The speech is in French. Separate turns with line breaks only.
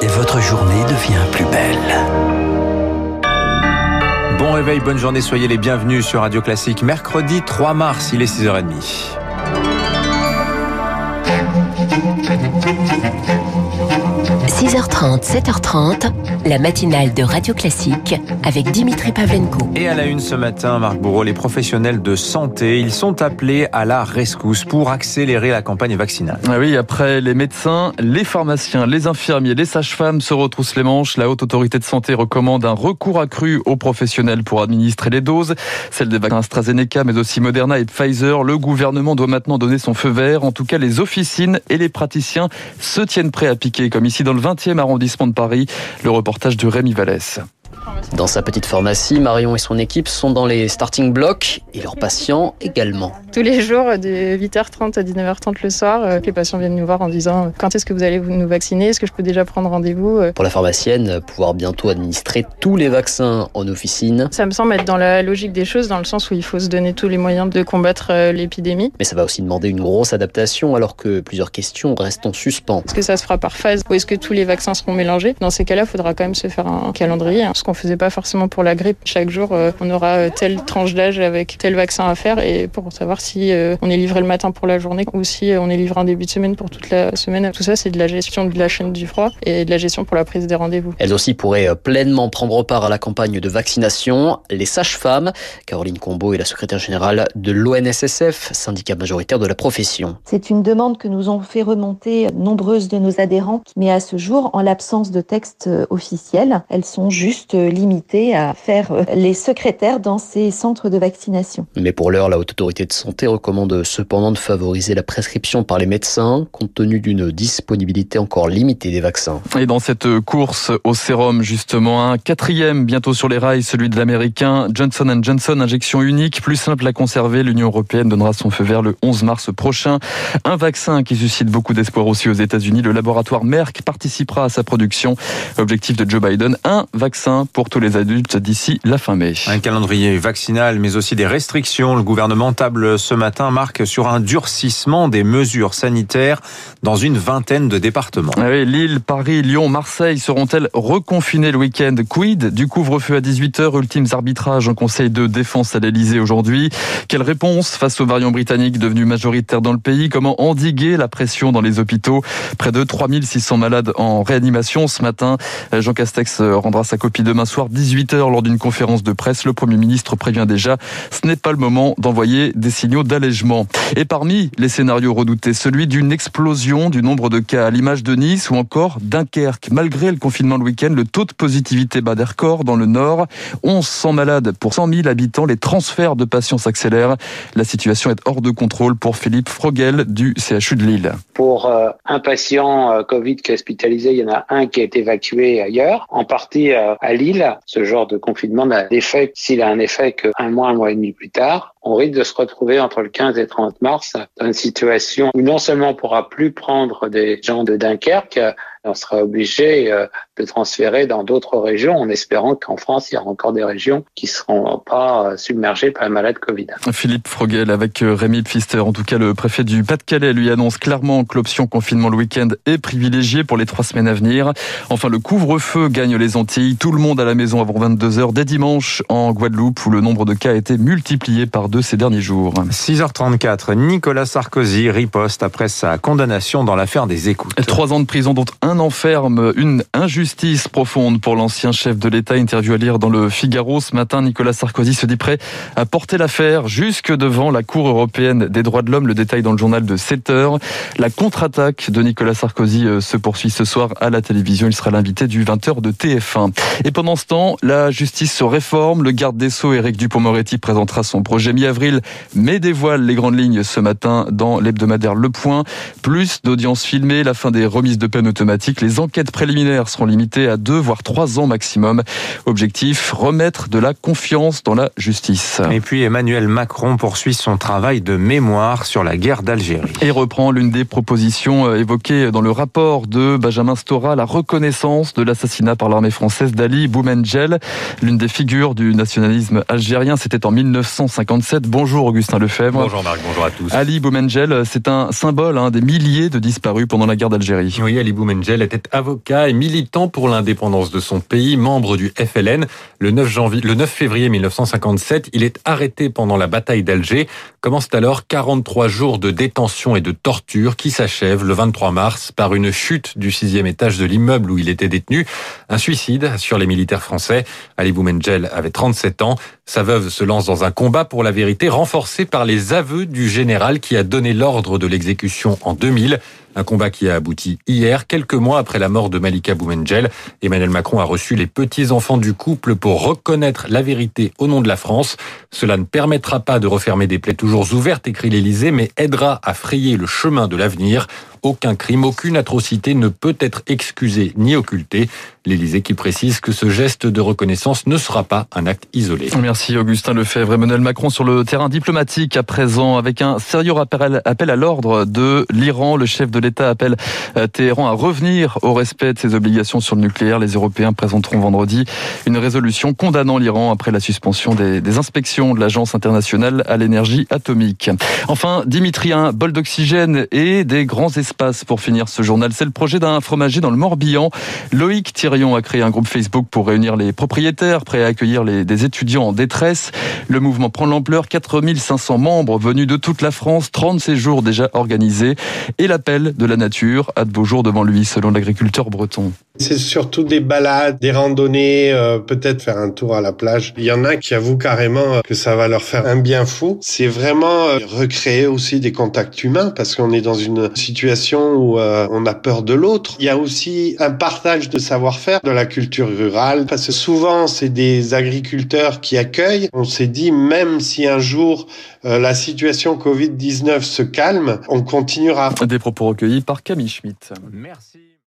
et votre journée devient plus belle.
Bon réveil, bonne journée, soyez les bienvenus sur Radio Classique. Mercredi 3 mars, il est 6h30.
6h30, 7h30, la matinale de Radio Classique avec Dimitri Pavlenko.
Et à la une ce matin, Marc Bourreau, les professionnels de santé, ils sont appelés à la rescousse pour accélérer la campagne vaccinale.
Ah oui, après les médecins, les pharmaciens, les infirmiers, les sages-femmes se retroussent les manches. La Haute Autorité de Santé recommande un recours accru aux professionnels pour administrer les doses, celles des vaccins AstraZeneca, mais aussi Moderna et Pfizer. Le gouvernement doit maintenant donner son feu vert. En tout cas, les officines et les praticiens se tiennent prêts à piquer, comme ici dans le 20e arrondissement de Paris. Le reportage de Rémi Vallès.
Dans sa petite pharmacie, Marion et son équipe sont dans les starting blocks et leurs patients également.
Tous les jours, de 8h30 à 19h30 le soir, euh, les patients viennent nous voir en disant quand est-ce que vous allez nous vacciner? Est-ce que je peux déjà prendre rendez-vous?
Pour la pharmacienne, pouvoir bientôt administrer tous les vaccins en officine.
Ça me semble être dans la logique des choses, dans le sens où il faut se donner tous les moyens de combattre euh, l'épidémie.
Mais ça va aussi demander une grosse adaptation alors que plusieurs questions restent en suspens.
Est-ce que ça se fera par phase ou est-ce que tous les vaccins seront mélangés? Dans ces cas-là, il faudra quand même se faire un calendrier, hein, ce qu'on faisait pas forcément pour la grippe. Chaque jour, euh, on aura telle tranche d'âge avec tel vaccin à faire et pour savoir si on est livré le matin pour la journée ou si on est livré en début de semaine pour toute la semaine. Tout ça, c'est de la gestion de la chaîne du froid et de la gestion pour la prise des rendez-vous.
Elles aussi pourraient pleinement prendre part à la campagne de vaccination. Les sages-femmes, Caroline Combeau est la secrétaire générale de l'ONSSF, syndicat majoritaire de la profession.
C'est une demande que nous ont fait remonter nombreuses de nos adhérents, mais à ce jour, en l'absence de texte officiel, elles sont juste limitées à faire les secrétaires dans ces centres de vaccination.
Mais pour l'heure, la Haute Autorité de Santé recommande cependant de favoriser la prescription par les médecins compte tenu d'une disponibilité encore limitée des vaccins.
Et dans cette course au sérum, justement, un quatrième bientôt sur les rails, celui de l'américain Johnson Johnson, injection unique, plus simple à conserver. L'Union européenne donnera son feu vert le 11 mars prochain. Un vaccin qui suscite beaucoup d'espoir aussi aux États-Unis. Le laboratoire Merck participera à sa production. Objectif de Joe Biden, un vaccin pour tous les adultes d'ici la fin mai.
Un calendrier vaccinal, mais aussi des restrictions. Le gouvernement table ce matin, marque sur un durcissement des mesures sanitaires dans une vingtaine de départements.
Ah oui, Lille, Paris, Lyon, Marseille seront-elles reconfinées le week-end? Quid du couvre-feu à 18h, ultimes arbitrages en conseil de défense à l'Elysée aujourd'hui? Quelle réponse face aux variants britanniques devenus majoritaires dans le pays? Comment endiguer la pression dans les hôpitaux? Près de 3600 malades en réanimation ce matin. Jean Castex rendra sa copie demain soir 18h lors d'une conférence de presse. Le Premier ministre prévient déjà, ce n'est pas le moment d'envoyer des signaux d'allègement. Et parmi les scénarios redoutés, celui d'une explosion du nombre de cas à l'image de Nice ou encore Dunkerque. Malgré le confinement le week-end, le taux de positivité bat des records dans le nord. 1100 malades pour 100 000 habitants. Les transferts de patients s'accélèrent. La situation est hors de contrôle pour Philippe Frogel du CHU de Lille.
Pour euh, un patient euh, Covid qui est hospitalisé, il y en a un qui été évacué ailleurs, en partie euh, à Lille. Ce genre de confinement n'a d'effet s'il a un effet qu'un mois, un mois et demi plus tard on risque de se retrouver entre le 15 et 30 mars dans une situation où non seulement on pourra plus prendre des gens de Dunkerque, on sera obligé de transférer dans d'autres régions en espérant qu'en France, il y aura encore des régions qui ne seront pas submergées par la maladie Covid.
Philippe Frogel avec Rémi Pfister. En tout cas, le préfet du Pas-de-Calais lui annonce clairement que l'option confinement le week-end est privilégiée pour les trois semaines à venir. Enfin, le couvre-feu gagne les Antilles. Tout le monde à la maison avant 22 heures dès dimanche en Guadeloupe où le nombre de cas a été multiplié par deux ces derniers jours.
6h34, Nicolas Sarkozy riposte après sa condamnation dans l'affaire des écoutes.
Trois ans de prison dont un enferme, une injustice profonde pour l'ancien chef de l'État. Interview à lire dans le Figaro ce matin. Nicolas Sarkozy se dit prêt à porter l'affaire jusque devant la Cour européenne des droits de l'homme. Le détail dans le journal de 7 heures. La contre-attaque de Nicolas Sarkozy euh, se poursuit ce soir à la télévision. Il sera l'invité du 20h de TF1. Et pendant ce temps, la justice se réforme. Le garde des Sceaux, Éric Dupont-Moretti, présentera son projet mi-avril, mais dévoile les grandes lignes ce matin dans l'hebdomadaire Le Point. Plus d'audience filmées, la fin des remises de peine automatiques. Les enquêtes préliminaires seront limitées à deux voire trois ans maximum. Objectif, remettre de la confiance dans la justice.
Et puis Emmanuel Macron poursuit son travail de mémoire sur la guerre d'Algérie.
Et reprend l'une des propositions euh, évoquées dans le rapport de Benjamin Stora, la reconnaissance de l'assassinat par l'armée française d'Ali Boumengel, l'une des figures du nationalisme algérien. C'était en 1957. Bonjour Augustin Lefebvre.
Bonjour Marc, bonjour à tous.
Ali Boumengel, c'est un symbole hein, des milliers de disparus pendant la guerre d'Algérie.
Oui, Ali Boumengel Boumengel était avocat et militant pour l'indépendance de son pays, membre du FLN. Le 9, janvier, le 9 février 1957, il est arrêté pendant la bataille d'Alger. Commencent alors 43 jours de détention et de torture qui s'achèvent le 23 mars par une chute du sixième étage de l'immeuble où il était détenu. Un suicide sur les militaires français. Ali Boumengel avait 37 ans. Sa veuve se lance dans un combat pour la vérité renforcé par les aveux du général qui a donné l'ordre de l'exécution en 2000. Un combat qui a abouti hier, quelques mois après la mort de Malika Boumengel. Emmanuel Macron a reçu les petits-enfants du couple pour reconnaître la vérité au nom de la France. Cela ne permettra pas de refermer des plaies toujours ouvertes, écrit l'Élysée, mais aidera à frayer le chemin de l'avenir. Aucun crime, aucune atrocité ne peut être excusée ni occultée. L'Élysée qui précise que ce geste de reconnaissance ne sera pas un acte isolé.
Merci Augustin Lefebvre. Emmanuel Macron sur le terrain diplomatique à présent avec un sérieux appel à l'ordre de l'Iran. Le chef de l'État appelle euh, Téhéran à revenir au respect de ses obligations sur le nucléaire. Les Européens présenteront vendredi une résolution condamnant l'Iran après la suspension des, inspections de l'Agence internationale à l'énergie atomique. Enfin, Dimitri, un bol d'oxygène et des grands pour finir ce journal. C'est le projet d'un fromager dans le Morbihan. Loïc Thierry a créé un groupe Facebook pour réunir les propriétaires, prêts à accueillir les, des étudiants en détresse. Le mouvement prend l'ampleur, 4500 membres venus de toute la France, 30 séjours déjà organisés et l'appel de la nature a de beaux jours devant lui, selon l'agriculteur breton.
C'est surtout des balades, des randonnées, euh, peut-être faire un tour à la plage. Il y en a qui avouent carrément que ça va leur faire un bien fou. C'est vraiment euh, recréer aussi des contacts humains parce qu'on est dans une situation où euh, on a peur de l'autre. Il y a aussi un partage de savoir-faire de la culture rurale parce que souvent c'est des agriculteurs qui accueillent. On s'est dit même si un jour la situation Covid-19 se calme, on continuera.
Des propos recueillis par Camille Schmitt.
Merci.